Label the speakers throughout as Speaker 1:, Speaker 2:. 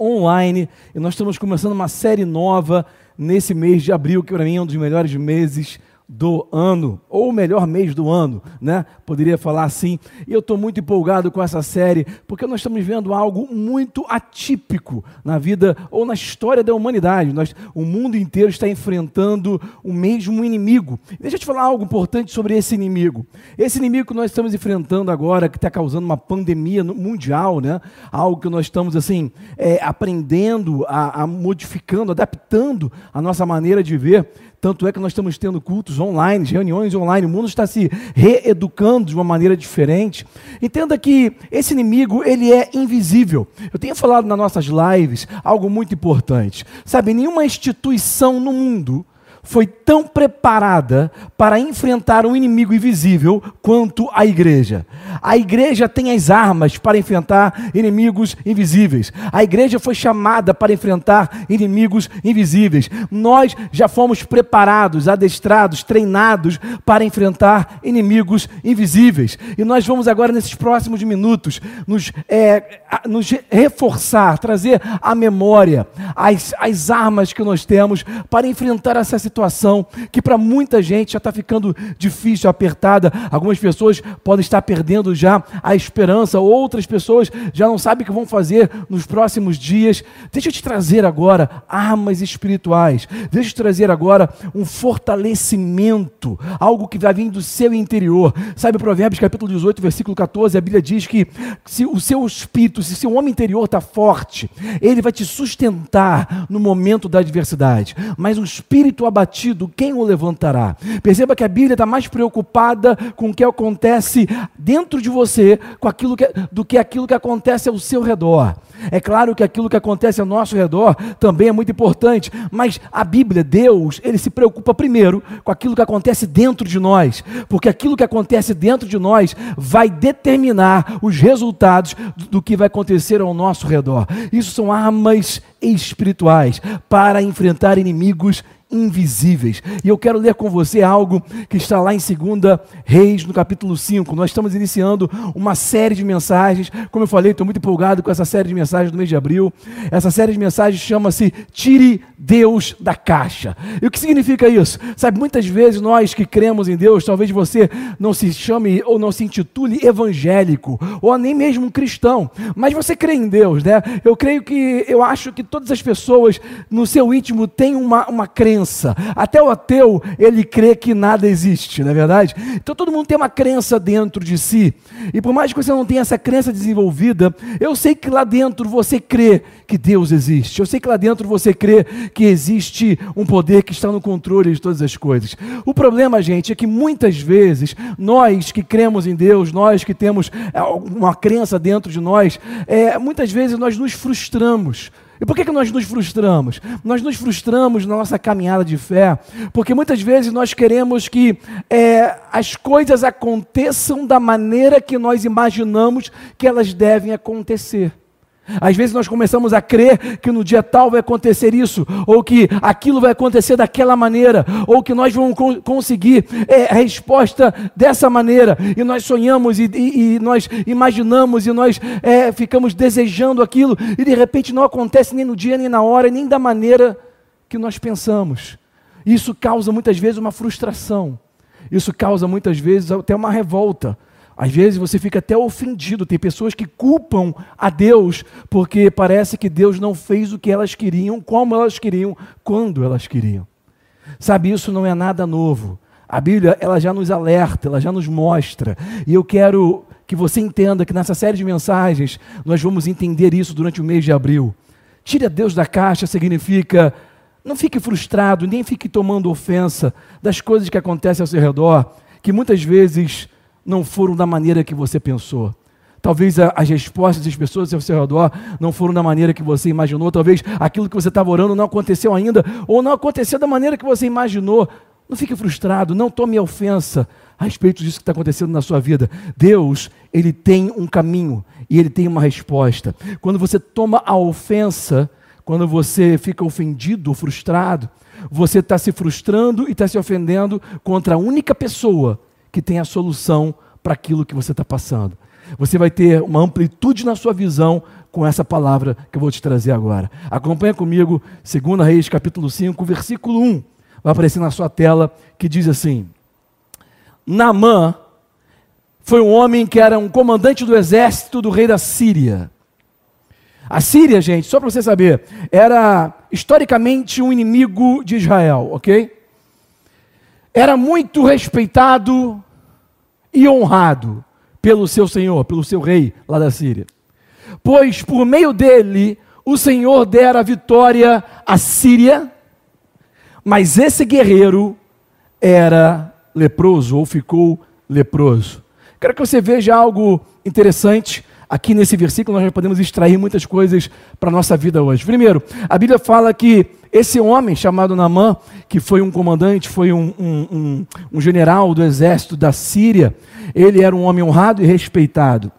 Speaker 1: online. E nós estamos começando uma série nova nesse mês de abril, que para mim é um dos melhores meses do ano, ou melhor mês do ano, né? Poderia falar assim. E eu estou muito empolgado com essa série, porque nós estamos vendo algo muito atípico na vida ou na história da humanidade. Nós, o mundo inteiro está enfrentando o mesmo inimigo. Deixa eu te falar algo importante sobre esse inimigo. Esse inimigo que nós estamos enfrentando agora, que está causando uma pandemia mundial, né? Algo que nós estamos assim é, aprendendo, a, a modificando, adaptando a nossa maneira de ver tanto é que nós estamos tendo cultos online, reuniões online, o mundo está se reeducando de uma maneira diferente. Entenda que esse inimigo, ele é invisível. Eu tenho falado nas nossas lives algo muito importante. Sabe, nenhuma instituição no mundo foi tão preparada para enfrentar um inimigo invisível quanto a igreja. A igreja tem as armas para enfrentar inimigos invisíveis. A igreja foi chamada para enfrentar inimigos invisíveis. Nós já fomos preparados, adestrados, treinados para enfrentar inimigos invisíveis. E nós vamos agora, nesses próximos minutos, nos, é, nos reforçar, trazer à memória as, as armas que nós temos para enfrentar essa situação que para muita gente já está ficando difícil, apertada. Algumas pessoas podem estar perdendo já a esperança, outras pessoas já não sabem o que vão fazer nos próximos dias. Deixa eu te trazer agora armas espirituais. Deixa eu te trazer agora um fortalecimento, algo que vai vir do seu interior. Sabe, Provérbios capítulo 18, versículo 14, a Bíblia diz que se o seu espírito, se seu homem interior está forte, ele vai te sustentar no momento da adversidade. Mas um espírito abatido, abatido, quem o levantará? Perceba que a Bíblia está mais preocupada com o que acontece dentro de você com aquilo que, do que aquilo que acontece ao seu redor. É claro que aquilo que acontece ao nosso redor também é muito importante, mas a Bíblia, Deus, ele se preocupa primeiro com aquilo que acontece dentro de nós, porque aquilo que acontece dentro de nós vai determinar os resultados do que vai acontecer ao nosso redor. Isso são armas espirituais para enfrentar inimigos invisíveis. E eu quero ler com você algo que está lá em 2 Reis, no capítulo 5. Nós estamos iniciando uma série de mensagens. Como eu falei, estou muito empolgado com essa série de mensagens do mês de abril. Essa série de mensagens chama-se Tire Deus da Caixa. E o que significa isso? Sabe, muitas vezes nós que cremos em Deus, talvez você não se chame ou não se intitule evangélico, ou nem mesmo cristão, mas você crê em Deus, né? Eu creio que, eu acho que todas as pessoas no seu íntimo têm uma, uma crença crença. Até o ateu, ele crê que nada existe, não é verdade? Então todo mundo tem uma crença dentro de si. E por mais que você não tenha essa crença desenvolvida, eu sei que lá dentro você crê que Deus existe. Eu sei que lá dentro você crê que existe um poder que está no controle de todas as coisas. O problema, gente, é que muitas vezes nós que cremos em Deus, nós que temos é, uma crença dentro de nós, é, muitas vezes nós nos frustramos e por que, que nós nos frustramos? Nós nos frustramos na nossa caminhada de fé, porque muitas vezes nós queremos que é, as coisas aconteçam da maneira que nós imaginamos que elas devem acontecer. Às vezes nós começamos a crer que no dia tal vai acontecer isso, ou que aquilo vai acontecer daquela maneira, ou que nós vamos conseguir é, a resposta dessa maneira, e nós sonhamos, e, e, e nós imaginamos, e nós é, ficamos desejando aquilo, e de repente não acontece nem no dia, nem na hora, nem da maneira que nós pensamos. Isso causa muitas vezes uma frustração, isso causa muitas vezes até uma revolta. Às vezes você fica até ofendido. Tem pessoas que culpam a Deus porque parece que Deus não fez o que elas queriam, como elas queriam, quando elas queriam. Sabe, isso não é nada novo. A Bíblia, ela já nos alerta, ela já nos mostra. E eu quero que você entenda que nessa série de mensagens nós vamos entender isso durante o mês de abril. Tire a Deus da caixa significa não fique frustrado, nem fique tomando ofensa das coisas que acontecem ao seu redor, que muitas vezes não foram da maneira que você pensou. Talvez as respostas das pessoas ao seu redor não foram da maneira que você imaginou. Talvez aquilo que você estava orando não aconteceu ainda, ou não aconteceu da maneira que você imaginou. Não fique frustrado, não tome ofensa a respeito disso que está acontecendo na sua vida. Deus, Ele tem um caminho e Ele tem uma resposta. Quando você toma a ofensa, quando você fica ofendido frustrado, você está se frustrando e está se ofendendo contra a única pessoa que tem a solução para aquilo que você está passando. Você vai ter uma amplitude na sua visão com essa palavra que eu vou te trazer agora. Acompanha comigo, 2 Reis, capítulo 5, versículo 1. Vai aparecer na sua tela, que diz assim: Naamã foi um homem que era um comandante do exército do rei da Síria. A Síria, gente, só para você saber, era historicamente um inimigo de Israel, ok? Era muito respeitado e honrado pelo seu senhor, pelo seu rei lá da Síria. Pois por meio dele o Senhor dera vitória à Síria, mas esse guerreiro era leproso ou ficou leproso. Quero que você veja algo interessante aqui nesse versículo, nós já podemos extrair muitas coisas para a nossa vida hoje. Primeiro, a Bíblia fala que esse homem chamado Namã, que foi um comandante, foi um, um, um, um general do exército da Síria, ele era um homem honrado e respeitado.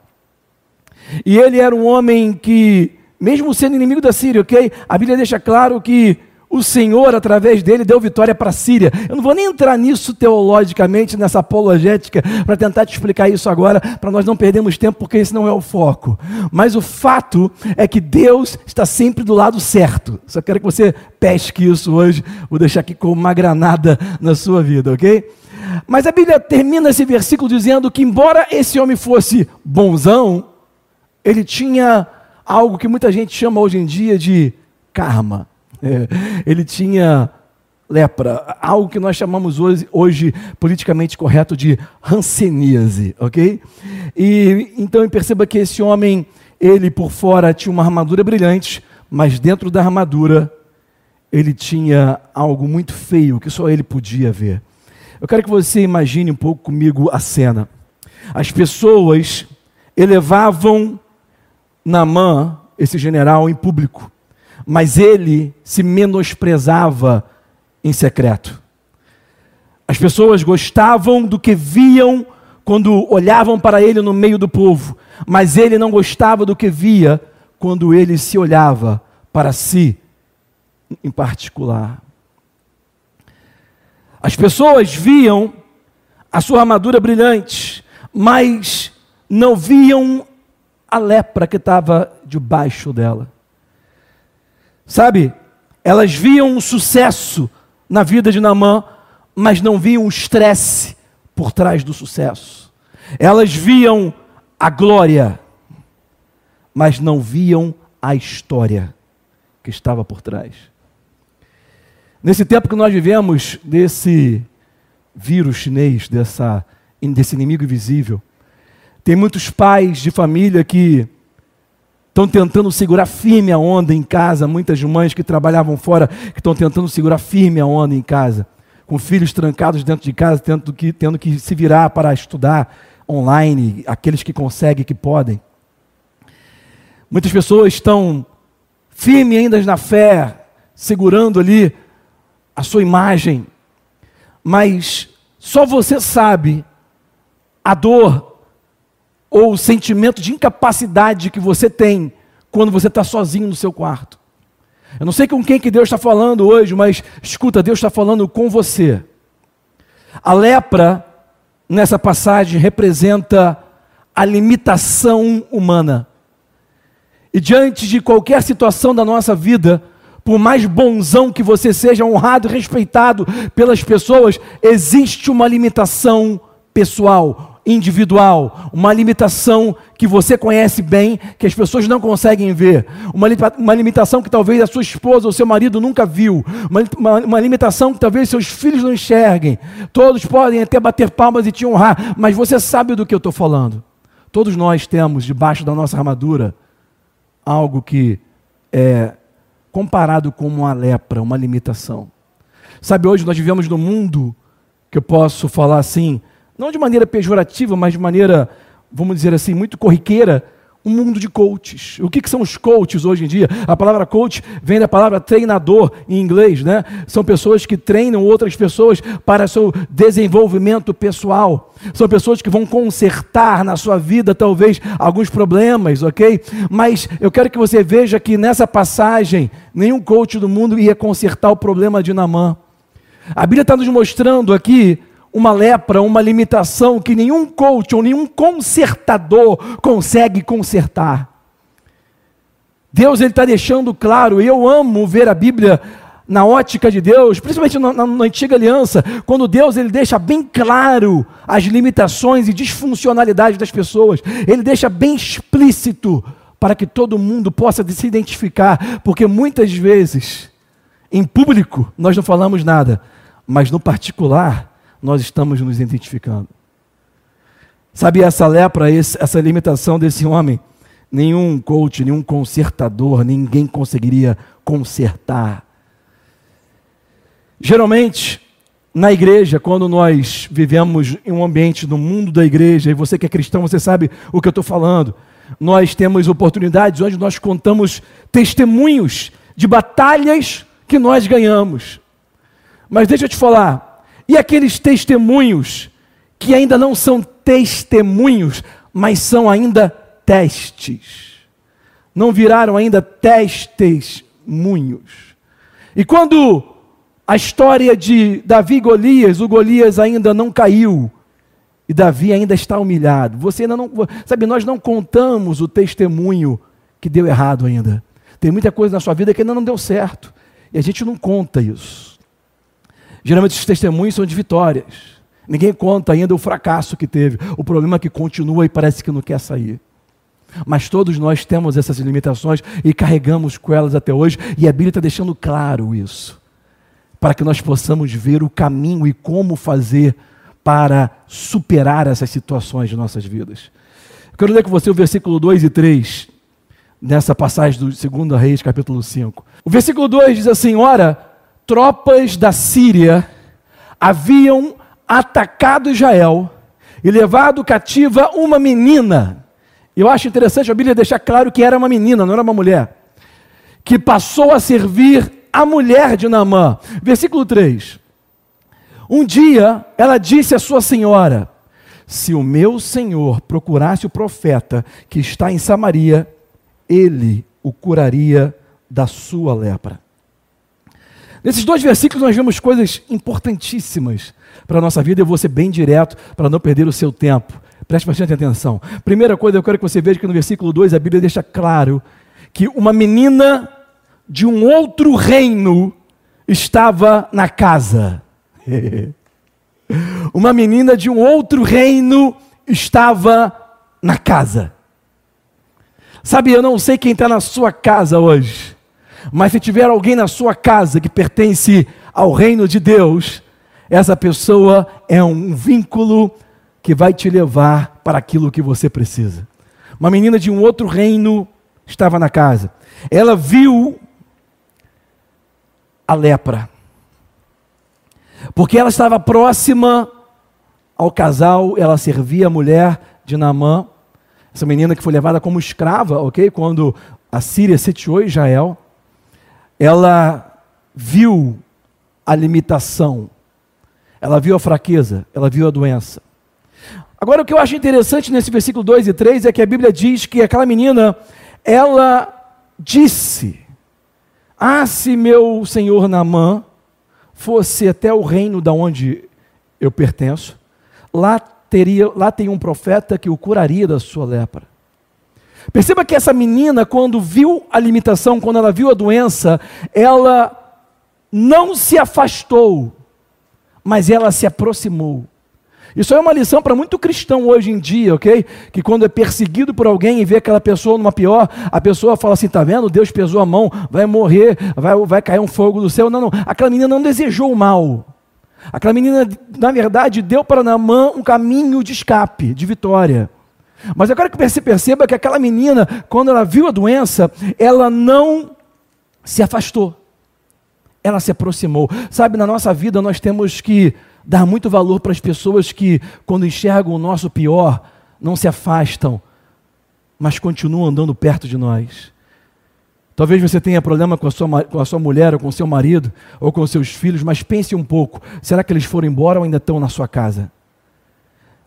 Speaker 1: E ele era um homem que, mesmo sendo inimigo da Síria, ok? A Bíblia deixa claro que o Senhor, através dele, deu vitória para a Síria. Eu não vou nem entrar nisso teologicamente, nessa apologética, para tentar te explicar isso agora, para nós não perdermos tempo, porque esse não é o foco. Mas o fato é que Deus está sempre do lado certo. Só quero que você pesque isso hoje, vou deixar aqui como uma granada na sua vida, ok? Mas a Bíblia termina esse versículo dizendo que, embora esse homem fosse bonzão, ele tinha algo que muita gente chama hoje em dia de karma. É, ele tinha lepra, algo que nós chamamos hoje, hoje politicamente correto de hanseníase, ok? E então perceba que esse homem, ele por fora tinha uma armadura brilhante, mas dentro da armadura ele tinha algo muito feio que só ele podia ver. Eu quero que você imagine um pouco comigo a cena. As pessoas elevavam Namã, esse general, em público mas ele se menosprezava em secreto. As pessoas gostavam do que viam quando olhavam para ele no meio do povo, mas ele não gostava do que via quando ele se olhava para si em particular. As pessoas viam a sua armadura brilhante, mas não viam a lepra que estava debaixo dela. Sabe, elas viam um sucesso na vida de Namã, mas não viam o estresse por trás do sucesso. Elas viam a glória, mas não viam a história que estava por trás. Nesse tempo que nós vivemos, desse vírus chinês, dessa, desse inimigo invisível, tem muitos pais de família que estão tentando segurar firme a onda em casa. Muitas mães que trabalhavam fora que estão tentando segurar firme a onda em casa, com filhos trancados dentro de casa, tendo que, tendo que se virar para estudar online, aqueles que conseguem, que podem. Muitas pessoas estão firmes ainda na fé, segurando ali a sua imagem, mas só você sabe a dor ou o sentimento de incapacidade que você tem quando você está sozinho no seu quarto. Eu não sei com quem que Deus está falando hoje, mas escuta, Deus está falando com você. A lepra, nessa passagem, representa a limitação humana. E diante de qualquer situação da nossa vida, por mais bonzão que você seja, honrado e respeitado pelas pessoas, existe uma limitação pessoal, individual, uma limitação que você conhece bem, que as pessoas não conseguem ver, uma, uma limitação que talvez a sua esposa ou seu marido nunca viu, uma, uma, uma, limitação que talvez seus filhos não enxerguem. Todos podem até bater palmas e te honrar, mas você sabe do que eu estou falando. Todos nós temos debaixo da nossa armadura algo que é comparado com uma lepra, uma limitação. Sabe, hoje nós vivemos num mundo que eu posso falar assim, não de maneira pejorativa, mas de maneira vamos dizer assim, muito corriqueira, um mundo de coaches. O que, que, são os coaches hoje em dia? A palavra coach vem da palavra treinador em inglês, né? São pessoas que treinam outras pessoas para seu desenvolvimento pessoal. São pessoas que vão consertar na sua vida, talvez, alguns problemas, ok? Mas eu quero que você veja que nessa passagem, nenhum coach do mundo ia consertar o problema de Namã. A Bíblia está nos mostrando aqui uma lepra, uma limitação que nenhum coach ou nenhum consertador consegue consertar. Deus está deixando claro, e eu amo ver a Bíblia na ótica de Deus, principalmente na, na, na, antiga aliança, quando Deus ele deixa bem claro as limitações e disfuncionalidades das pessoas, ele deixa bem explícito para que todo mundo possa se identificar, porque muitas vezes em público nós não falamos nada, mas no particular nós estamos nos identificando. Sabe essa lepra, essa limitação desse homem? Nenhum coach, nenhum consertador, ninguém conseguiria consertar. Geralmente, na igreja, quando nós vivemos em um ambiente no mundo da igreja, e você que é cristão, você sabe o que eu estou falando, nós temos oportunidades onde nós contamos testemunhos de batalhas que nós ganhamos. Mas deixa eu te falar, e aqueles testemunhos que ainda não são testemunhos, mas são ainda testes. Não viraram ainda testemunhos. E quando a história de Davi e Golias, o Golias ainda não caiu, e Davi ainda está humilhado. Você ainda não, sabe, nós não contamos o testemunho que deu errado ainda. Tem muita coisa na sua vida que ainda não deu certo. E a gente não conta isso. Geralmente os testemunhos são de vitórias. Ninguém conta ainda o fracasso que teve. O problema que continua e parece que não quer sair. Mas todos nós temos essas limitações e carregamos com elas até hoje, e a Bíblia está deixando claro isso, para que nós possamos ver o caminho e como fazer para superar essas situações de nossas vidas. Eu quero ler com você o versículo 2 e 3, nessa passagem do 2 Reis, capítulo 5. O versículo 2 diz assim: Ora, tropas da Síria haviam atacado Israel e levado cativa uma menina. Eu acho interessante a Bíblia deixar claro que era uma menina, não era uma mulher, que passou a servir a mulher de Naamã. Versículo 3. Um dia ela disse à sua senhora: Se o meu senhor procurasse o profeta que está em Samaria, ele o curaria da sua lepra. Nesses dois versículos nós vemos coisas importantíssimas para a nossa vida. Eu vou ser bem direto para não perder o seu tempo. Preste bastante atenção. Primeira coisa, eu quero que você veja que no versículo 2 a Bíblia deixa claro que uma menina de um outro reino estava na casa. uma menina de um outro reino estava na casa. Sabe, eu não sei quem está na sua casa hoje. Mas se tiver alguém na sua casa que pertence ao reino de Deus, essa pessoa é um vínculo que vai te levar para aquilo que você precisa. Uma menina de um outro reino estava na casa. Ela viu a lepra. Porque ela estava próxima ao casal, ela servia a mulher de Naamã, essa menina que foi levada como escrava, ok? Quando a Síria sitiou Israel ela viu a limitação, ela viu a fraqueza, ela viu a doença. Agora, o que eu acho interessante nesse versículo 2 e 3 é que a Bíblia diz que aquela menina, ela disse: Ah, se meu senhor Namã fosse até o reino da onde eu pertenço, lá teria, lá tem um profeta que o curaria da sua lepra. Perceba que essa menina, quando viu a limitação, quando ela viu a doença, ela não se afastou, mas ela se aproximou. Isso é uma lição para muito cristão hoje em dia, ok? Que quando é perseguido por alguém e vê aquela pessoa numa pior, a pessoa fala assim: tá vendo? Deus pesou a mão, vai morrer, vai, vai cair um fogo do céu. Não, não. Aquela menina não desejou o mal. Aquela menina, na verdade, deu para Naamã um caminho de escape, de vitória. Mas eu quero que você perceba que aquela menina, quando ela viu a doença, ela não se afastou. Ela se aproximou. Sabe, na nossa vida nós temos que dar muito valor para as pessoas que, quando enxergam o nosso pior, não se afastam, mas continuam andando perto de nós. Talvez você tenha problema com a, sua, com a sua mulher, ou com seu marido, ou com seus filhos, mas pense um pouco: será que eles foram embora ou ainda estão na sua casa?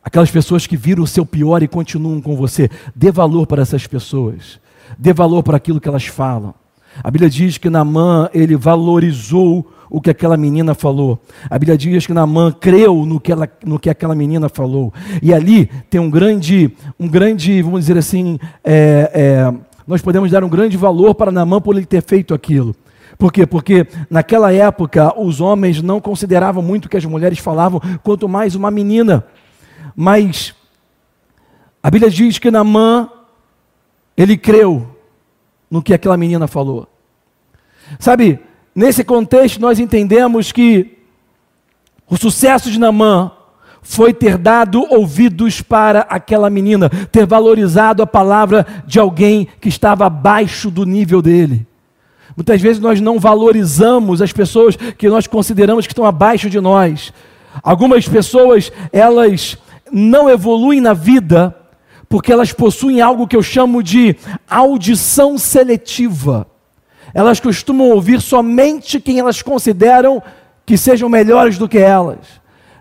Speaker 1: Aquelas pessoas que viram o seu pior e continuam com você, dê valor para essas pessoas, dê valor para aquilo que elas falam. A Bíblia diz que Namã, ele valorizou o que aquela menina falou. A Bíblia diz que Namã creu no que, ela, no que aquela menina falou. E ali tem um grande, um grande, vamos dizer assim, é, é, nós podemos dar um grande valor para Namã por ele ter feito aquilo. Por quê? Porque naquela época os homens não consideravam muito o que as mulheres falavam, quanto mais uma menina. Mas a Bíblia diz que Namã, ele creu no que aquela menina falou. Sabe, nesse contexto nós entendemos que o sucesso de Namã foi ter dado ouvidos para aquela menina, ter valorizado a palavra de alguém que estava abaixo do nível dele. Muitas vezes nós não valorizamos as pessoas que nós consideramos que estão abaixo de nós. Algumas pessoas, elas não evoluem na vida porque elas possuem algo que eu chamo de audição seletiva. Elas costumam ouvir somente quem elas consideram que sejam melhores do que elas.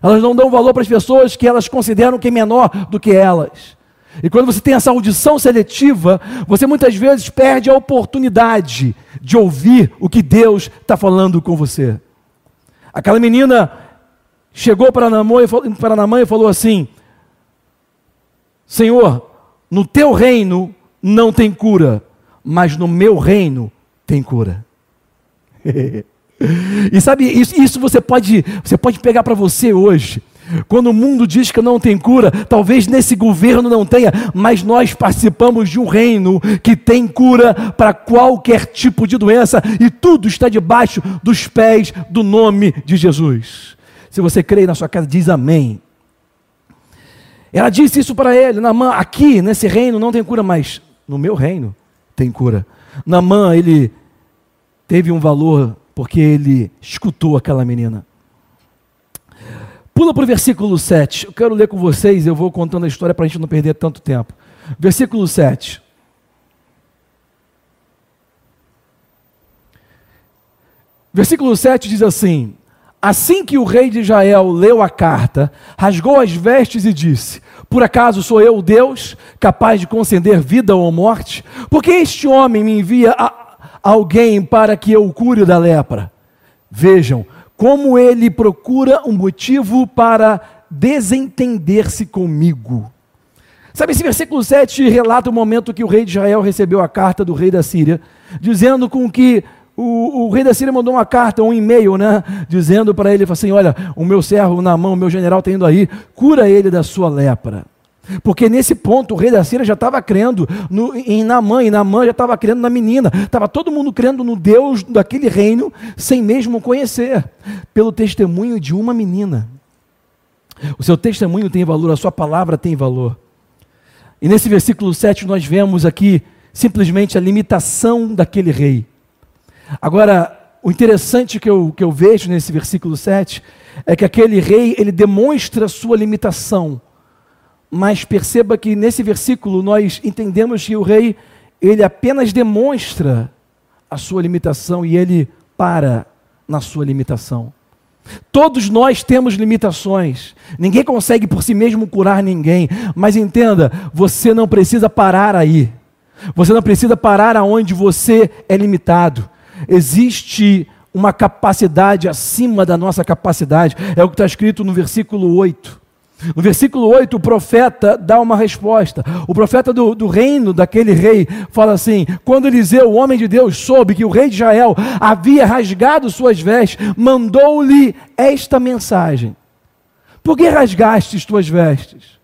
Speaker 1: Elas não dão valor para as pessoas que elas consideram que é menor do que elas. E quando você tem essa audição seletiva, você muitas vezes perde a oportunidade de ouvir o que Deus está falando com você. Aquela menina chegou para Namã e falou assim: Senhor, no teu reino não tem cura, mas no meu reino tem cura. e sabe, isso, você pode, você pode pegar para você hoje. Quando o mundo diz que não tem cura, talvez nesse governo não tenha, mas nós participamos de um reino que tem cura para qualquer tipo de doença e tudo está debaixo dos pés do nome de Jesus. Se você crê na sua casa, diz amém. Ela disse isso para ele: Namã, aqui nesse reino não tem cura, mas no meu reino tem cura. Namã, ele teve um valor porque ele escutou aquela menina. Pula para o versículo 7. Eu quero ler com vocês, eu vou contando a história para a gente não perder tanto tempo. Versículo 7. Versículo 7 diz assim: Assim que o rei de Israel leu a carta, rasgou as vestes e disse: Por acaso sou eu Deus capaz de conceder vida ou morte? Porque este homem me envia alguém para que eu o cure da lepra? Vejam como ele procura um motivo para desentender-se comigo. Sabe, esse versículo 7 relata o momento que o rei de Israel recebeu a carta do rei da Síria, dizendo com que o, o, rei da Síria mandou uma carta, um e-mail, né? Dizendo para ele assim: Olha, o meu servo na mão, o meu general está indo aí, cura ele da sua lepra. Porque nesse ponto o rei da Síria já estava crendo no, em Namã, e Namã já estava crendo na menina. Estava todo mundo crendo no Deus daquele reino, sem mesmo conhecer, pelo testemunho de uma menina. O seu testemunho tem valor, a sua palavra tem valor. E nesse versículo 7 nós vemos aqui simplesmente a limitação daquele rei. Agora, o interessante que eu, que eu vejo nesse versículo 7 é que aquele rei, ele demonstra sua limitação. Mas perceba que nesse versículo nós entendemos que o rei, ele apenas demonstra a sua limitação e ele para na sua limitação. Todos nós temos limitações. Ninguém consegue por si mesmo curar ninguém. Mas entenda, você não precisa parar aí. Você não precisa parar aonde você é limitado existe uma capacidade acima da nossa capacidade. É o que está escrito no versículo 8. No versículo 8, o profeta dá uma resposta. O profeta do, do, reino daquele rei fala assim: quando Eliseu, o homem de Deus, soube que o rei de Israel havia rasgado suas vestes, mandou-lhe esta mensagem: Por que rasgastes tuas vestes?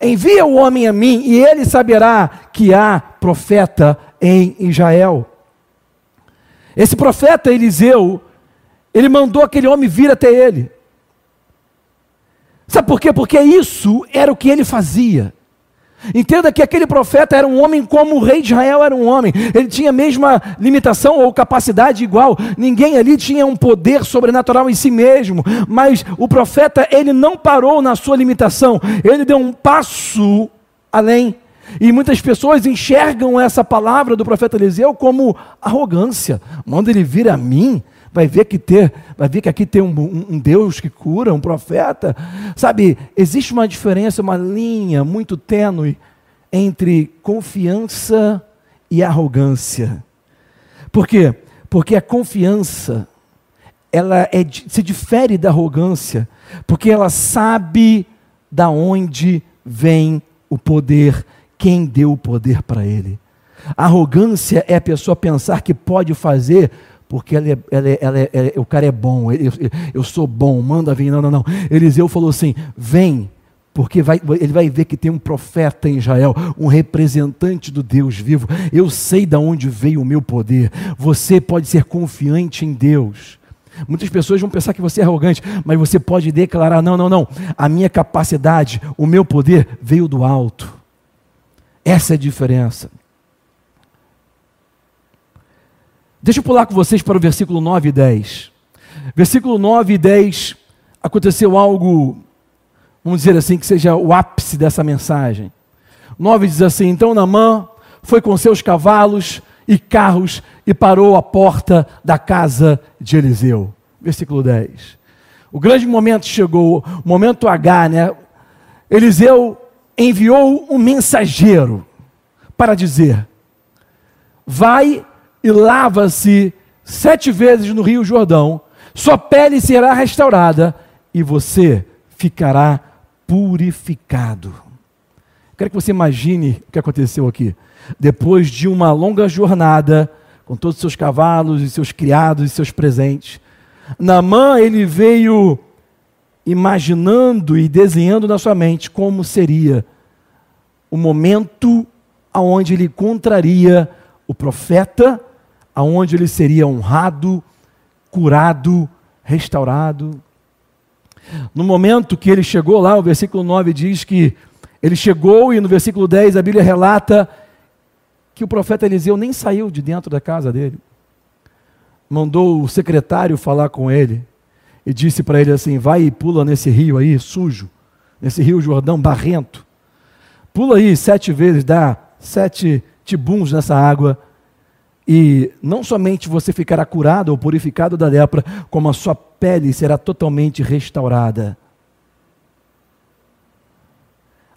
Speaker 1: Envia o homem a mim, e ele saberá que há profeta em Israel. Esse profeta Eliseu, ele mandou aquele homem vir até ele. Sabe por quê? Porque isso era o que ele fazia. Entenda que aquele profeta era um homem como o rei de Israel era um homem. Ele tinha a mesma limitação ou capacidade igual. Ninguém ali tinha um poder sobrenatural em si mesmo. Mas o profeta, ele não parou na sua limitação. Ele deu um passo além. E muitas pessoas enxergam essa palavra do profeta Eliseu como arrogância. Manda ele vir a mim, vai ver que ter, vai ver que aqui tem um, um, um, Deus que cura, um profeta. Sabe, existe uma diferença, uma linha muito tênue entre confiança e arrogância. Por quê? Porque a confiança ela é, se difere da arrogância, porque ela sabe da onde vem o poder, quem deu o poder para ele. Arrogância é a pessoa pensar que pode fazer porque ela é, ela é, ela é, o cara é bom, eu, eu, sou bom, manda vir. Não, não, não. Eliseu falou assim: vem, porque vai, ele vai ver que tem um profeta em Israel, um representante do Deus vivo. Eu sei de onde veio o meu poder. Você pode ser confiante em Deus. Muitas pessoas vão pensar que você é arrogante, mas você pode declarar: não, não, não. A minha capacidade, o meu poder veio do alto. Essa é a diferença. Deixa eu pular com vocês para o versículo 9 e 10. Versículo 9 e 10, aconteceu algo, vamos dizer assim, que seja o ápice dessa mensagem. 9 diz assim: Então Namã foi com seus cavalos e carros e parou à porta da casa de Eliseu. Versículo 10. O grande momento chegou, o momento H, né? Eliseu enviou um mensageiro para dizer: Vai e lava-se sete vezes no Rio Jordão, sua pele será restaurada e você ficará purificado. Quero que você imagine o que aconteceu aqui. Depois de uma longa jornada, com todos os seus cavalos e seus criados e seus presentes, Namã ele veio imaginando e desenhando na sua mente como seria o momento aonde ele encontraria o profeta aonde ele seria honrado, curado, restaurado. No momento que ele chegou lá, o versículo 9 diz que ele chegou, e no versículo 10 a Bíblia relata que o profeta Eliseu nem saiu de dentro da casa dele. Mandou o secretário falar com ele e disse para ele assim: vai e pula nesse rio aí, sujo, nesse rio Jordão, barrento. Pula aí sete vezes, dá sete tibuns nessa água e não somente você ficará curado ou purificado da lepra, como a sua pele será totalmente restaurada.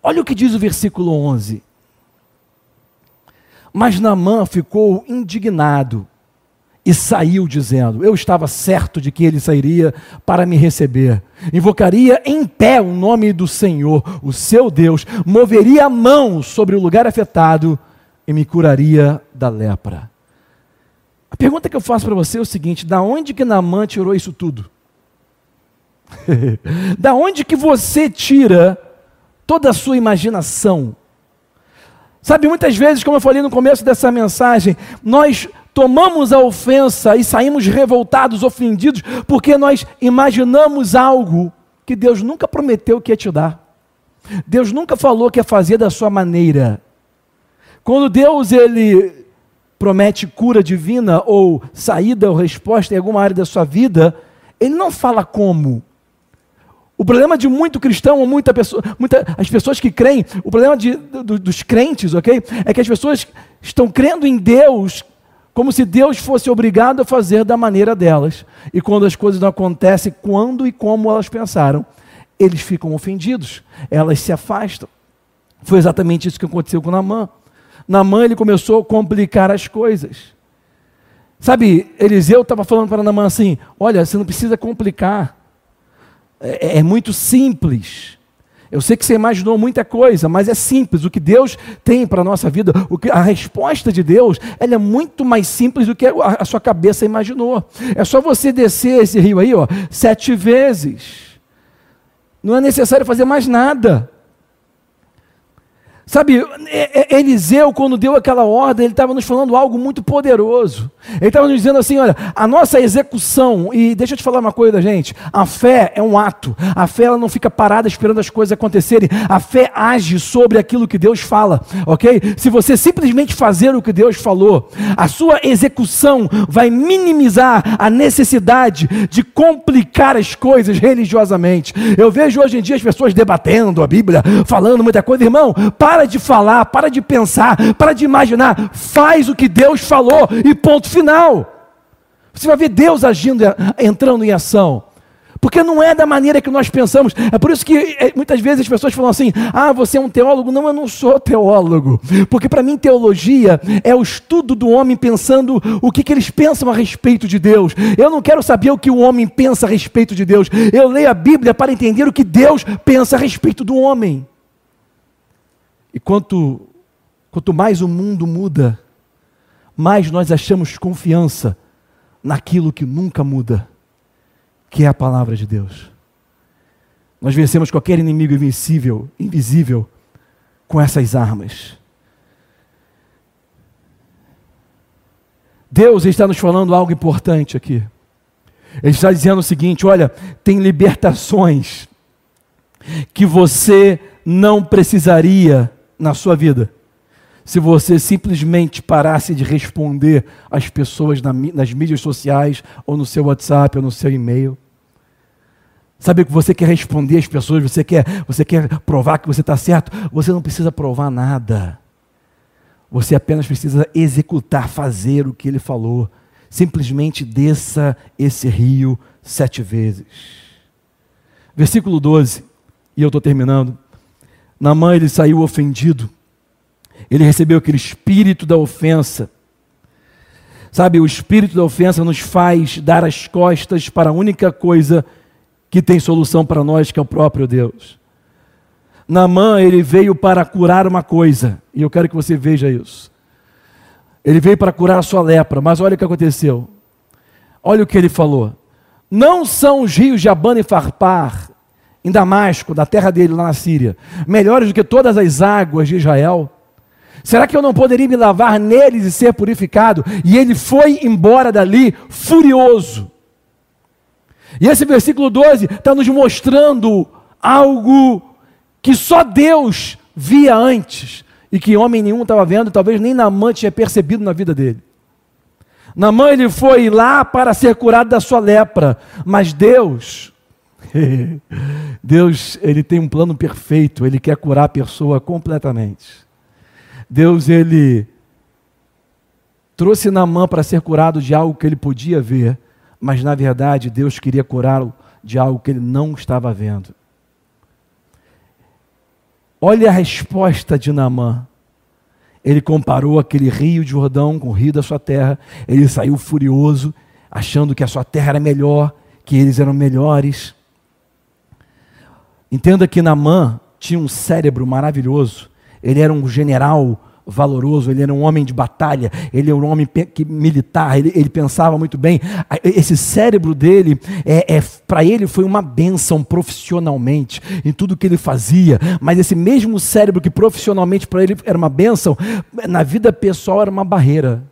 Speaker 1: Olha o que diz o versículo 11. Mas Naamã ficou indignado e saiu dizendo: Eu estava certo de que ele sairia para me receber. Invocaria em pé o nome do Senhor, o seu Deus, moveria a mão sobre o lugar afetado e me curaria da lepra. A pergunta que eu faço para você é o seguinte: da onde que Naamã tirou isso tudo? da onde que você tira toda a sua imaginação? Sabe, muitas vezes, como eu falei no começo dessa mensagem, nós tomamos a ofensa e saímos revoltados, ofendidos, porque nós imaginamos algo que Deus nunca prometeu que ia te dar. Deus nunca falou que ia fazer da sua maneira. Quando Deus ele promete cura divina ou saída ou resposta em alguma área da sua vida, ele não fala como. O problema de muito cristão, ou muita pessoa, muita, as pessoas que creem, o problema de, do, dos crentes, ok? É que as pessoas estão crendo em Deus como se Deus fosse obrigado a fazer da maneira delas. E quando as coisas não acontecem quando e como elas pensaram, eles ficam ofendidos, elas se afastam. Foi exatamente isso que aconteceu com Namã. Namã ele começou a complicar as coisas. Sabe, Eliseu estava falando para Namã assim: olha, você não precisa complicar, é, é, é muito simples. Eu sei que você imaginou muita coisa, mas é simples. O que Deus tem para a nossa vida, que, a resposta de Deus, ela é muito mais simples do que a, a sua cabeça imaginou. É só você descer esse rio aí, ó, sete vezes. Não é necessário fazer mais nada. Sabe, Eliseu, quando deu aquela ordem, ele estava nos falando algo muito poderoso. Ele estava nos dizendo assim: olha, a nossa execução, e deixa eu te falar uma coisa, gente: a fé é um ato, a fé ela não fica parada esperando as coisas acontecerem, a fé age sobre aquilo que Deus fala, ok? Se você simplesmente fazer o que Deus falou, a sua execução vai minimizar a necessidade de complicar as coisas religiosamente. Eu vejo hoje em dia as pessoas debatendo a Bíblia, falando muita coisa, irmão, para Para de falar, para de pensar, para de imaginar. Faz o que Deus falou e ponto final. Você vai ver Deus agindo, entrando em ação. Porque não é da maneira que nós pensamos. É por isso que é, muitas vezes as pessoas falam assim: ah, você é um teólogo. Não, eu não sou teólogo. Porque para mim, teologia é o estudo do homem pensando o que, que eles pensam a respeito de Deus. Eu não quero saber o que o homem pensa a respeito de Deus. Eu leio a Bíblia para entender o que Deus pensa a respeito do homem. E quanto, quanto mais o mundo muda, mais nós achamos confiança naquilo que nunca muda que é a palavra de Deus. Nós vencemos qualquer inimigo invencível, invisível, com essas armas. Deus está nos falando algo importante aqui. Ele está dizendo o seguinte: olha, tem libertações que você não precisaria na sua vida se você simplesmente parasse de responder às pessoas nas mídias sociais, ou no seu WhatsApp, ou no seu e-mail. Sabe que você quer responder às pessoas, você quer, você quer provar que você está certo? Você não precisa provar nada. Você apenas precisa executar, fazer o que ele falou. Simplesmente desça esse rio sete vezes. Versículo 12, e eu estou terminando. Namã ele saiu ofendido ele recebeu aquele espírito da ofensa. Sabe, o espírito da ofensa nos faz dar as costas para a única coisa que tem solução para nós, que é o próprio Deus. Namã, ele veio para curar uma coisa, e eu quero que você veja isso. Ele veio para curar a sua lepra, mas olha o que aconteceu. Olha o que ele falou. Não são os rios de Abana e Farpar, em Damasco, da terra dele lá na Síria, melhores do que todas as águas de Israel? Será que eu não poderia me lavar neles e ser purificado? E ele foi embora dali furioso. E esse versículo 12 está nos mostrando algo que só Deus via antes e que homem nenhum estava vendo, talvez nem Namã tinha percebido na vida dele. Namã ele foi lá para ser curado da sua lepra, mas Deus, Deus ele tem um plano perfeito, ele quer curar a pessoa completamente. Deus ele trouxe Naamã para ser curado de algo que ele podia ver, mas na verdade Deus queria curá-lo de algo que ele não estava vendo. Olha a resposta de Naamã. Ele comparou aquele rio de Jordão com o rio da sua terra. Ele saiu furioso, achando que a sua terra era melhor, que eles eram melhores. Entenda que Naamã tinha um cérebro maravilhoso ele era um general valoroso, ele era um homem de batalha, ele era um homem militar, ele, ele pensava muito bem. Esse cérebro dele, é, é para ele foi uma bênção profissionalmente, em tudo que ele fazia, mas esse mesmo cérebro que profissionalmente para ele era uma bênção, na vida pessoal era uma barreira.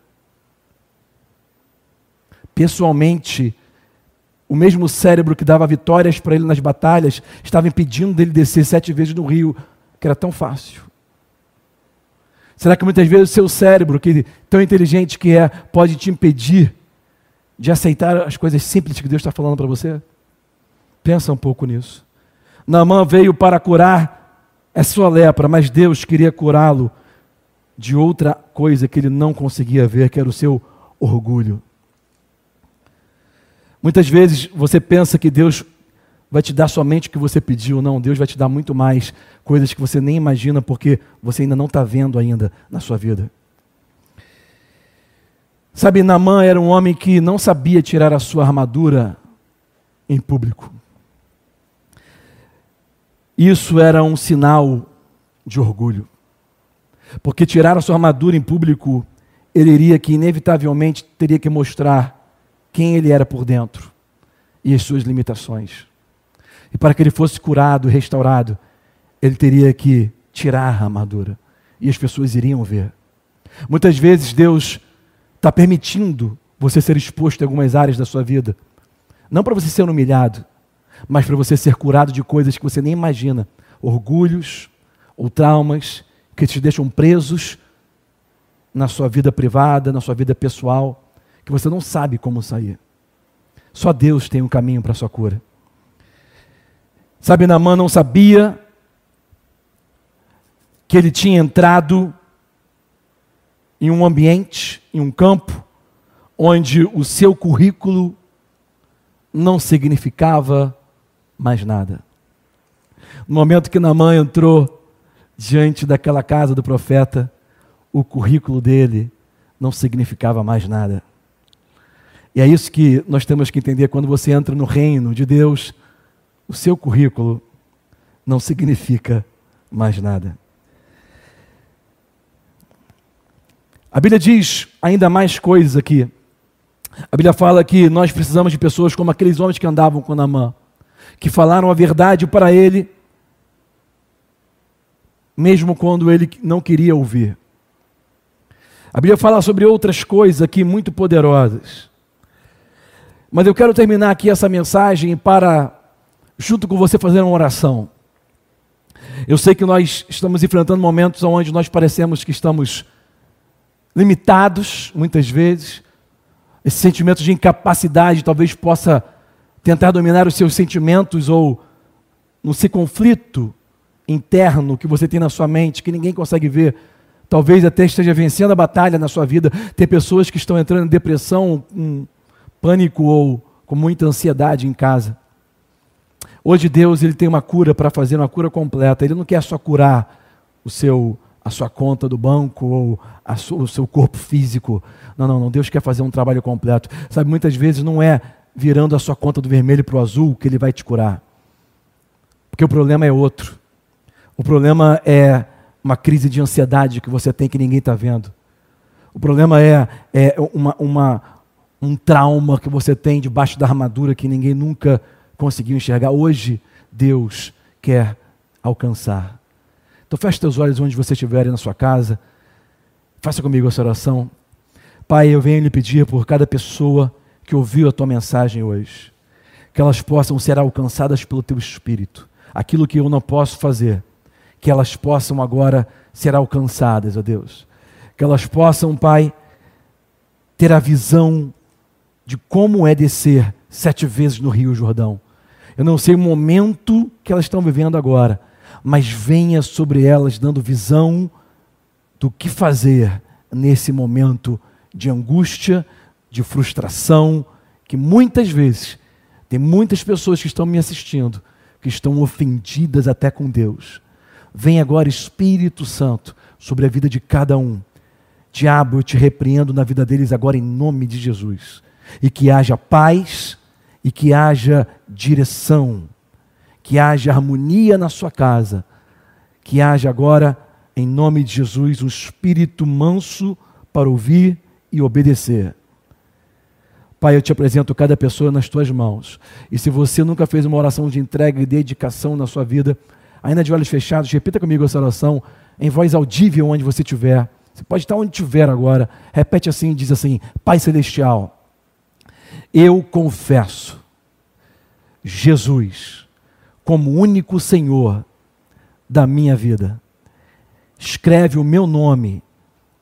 Speaker 1: Pessoalmente, o mesmo cérebro que dava vitórias para ele nas batalhas, estava impedindo dele descer sete vezes no rio, que era tão fácil. Será que muitas vezes o seu cérebro, que tão inteligente que é, pode te impedir de aceitar as coisas simples que Deus está falando para você? Pensa um pouco nisso. Naamã veio para curar a sua lepra, mas Deus queria curá-lo de outra coisa que ele não conseguia ver, que era o seu orgulho. Muitas vezes você pensa que Deus vai te dar somente o que você pediu, não, Deus vai te dar muito mais, coisas que você nem imagina porque você ainda não está vendo ainda na sua vida. Sabe, Namã era um homem que não sabia tirar a sua armadura em público. Isso era um sinal de orgulho. Porque tirar a sua armadura em público, ele iria que inevitavelmente teria que mostrar quem ele era por dentro e as suas limitações. E para que ele fosse curado, restaurado, ele teria que tirar a armadura. E as pessoas iriam ver. Muitas vezes Deus está permitindo você ser exposto em algumas áreas da sua vida. Não para você ser humilhado, mas para você ser curado de coisas que você nem imagina. Orgulhos ou traumas que te deixam presos na sua vida privada, na sua vida pessoal, que você não sabe como sair. Só Deus tem um caminho para a sua cura. Sabe, Namã não sabia que ele tinha entrado em um ambiente, em um campo, onde o seu currículo não significava mais nada. No momento que Namã entrou diante daquela casa do profeta, o currículo dele não significava mais nada. E é isso que nós temos que entender quando você entra no reino de Deus, o seu currículo não significa mais nada. A Bíblia diz ainda mais coisas aqui. A Bíblia fala que nós precisamos de pessoas como aqueles homens que andavam com Namã, que falaram a verdade para ele, mesmo quando ele não queria ouvir. A Bíblia fala sobre outras coisas aqui muito poderosas. Mas eu quero terminar aqui essa mensagem para, junto com você, fazer uma oração. Eu sei que nós estamos enfrentando momentos onde nós parecemos que estamos limitados, muitas vezes. Esse sentimento de incapacidade talvez possa tentar dominar os seus sentimentos ou no seu conflito interno que você tem na sua mente, que ninguém consegue ver. Talvez até esteja vencendo a batalha na sua vida. Tem pessoas que estão entrando em depressão, um pânico ou com muita ansiedade em casa. Hoje Deus ele tem uma cura para fazer, uma cura completa. Ele não quer só curar o seu a sua conta do banco ou sua, o seu corpo físico. Não, não, não. Deus quer fazer um trabalho completo. Sabe, muitas vezes não é virando a sua conta do vermelho para o azul que ele vai te curar. Porque o problema é outro. O problema é uma crise de ansiedade que você tem que ninguém está vendo. O problema é, é uma, uma, um trauma que você tem debaixo da armadura que ninguém nunca conseguiu enxergar. Hoje, Deus quer alcançar. Então feche teus olhos onde você estiver na sua casa. Faça comigo essa oração. Pai, eu venho lhe pedir por cada pessoa que ouviu a tua mensagem hoje, que elas possam ser alcançadas pelo teu espírito. Aquilo que eu não posso fazer, que elas possam agora ser alcançadas, ó Deus. Que elas possam, Pai, ter a visão de como é descer sete vezes no Rio Jordão. Eu não sei o momento que elas estão vivendo agora, mas venha sobre elas dando visão do que fazer nesse momento de angústia, de frustração, que muitas vezes tem muitas pessoas que estão me assistindo que estão ofendidas até com Deus. Vem agora Espírito Santo sobre a vida de cada um. Diabo, eu te repreendo na vida deles agora em nome de Jesus. E que haja paz e que haja direção que haja harmonia na sua casa, que haja agora, em nome de Jesus, um espírito manso para ouvir e obedecer. Pai, eu te apresento cada pessoa nas tuas mãos. E se você nunca fez uma oração de entrega e dedicação na sua vida, ainda de olhos fechados, repita comigo essa oração em voz audível onde você estiver. Você pode estar onde estiver agora. Repete assim, diz assim: Pai celestial, eu confesso Jesus como único Senhor da minha vida. Escreve o meu nome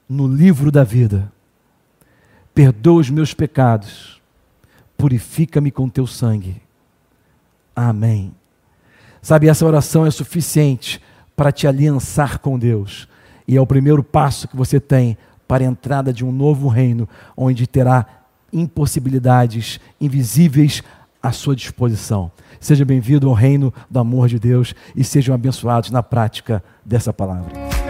Speaker 1: no livro da vida. Perdoa os meus pecados. Purifica-me com teu sangue. Amém. Sabe, essa oração é suficiente para te aliançar com Deus. E é o primeiro passo que você tem para a entrada de um novo reino, onde terá impossibilidades invisíveis à sua disposição. Seja bem-vindo ao reino do amor de Deus e sejam abençoados na prática dessa palavra.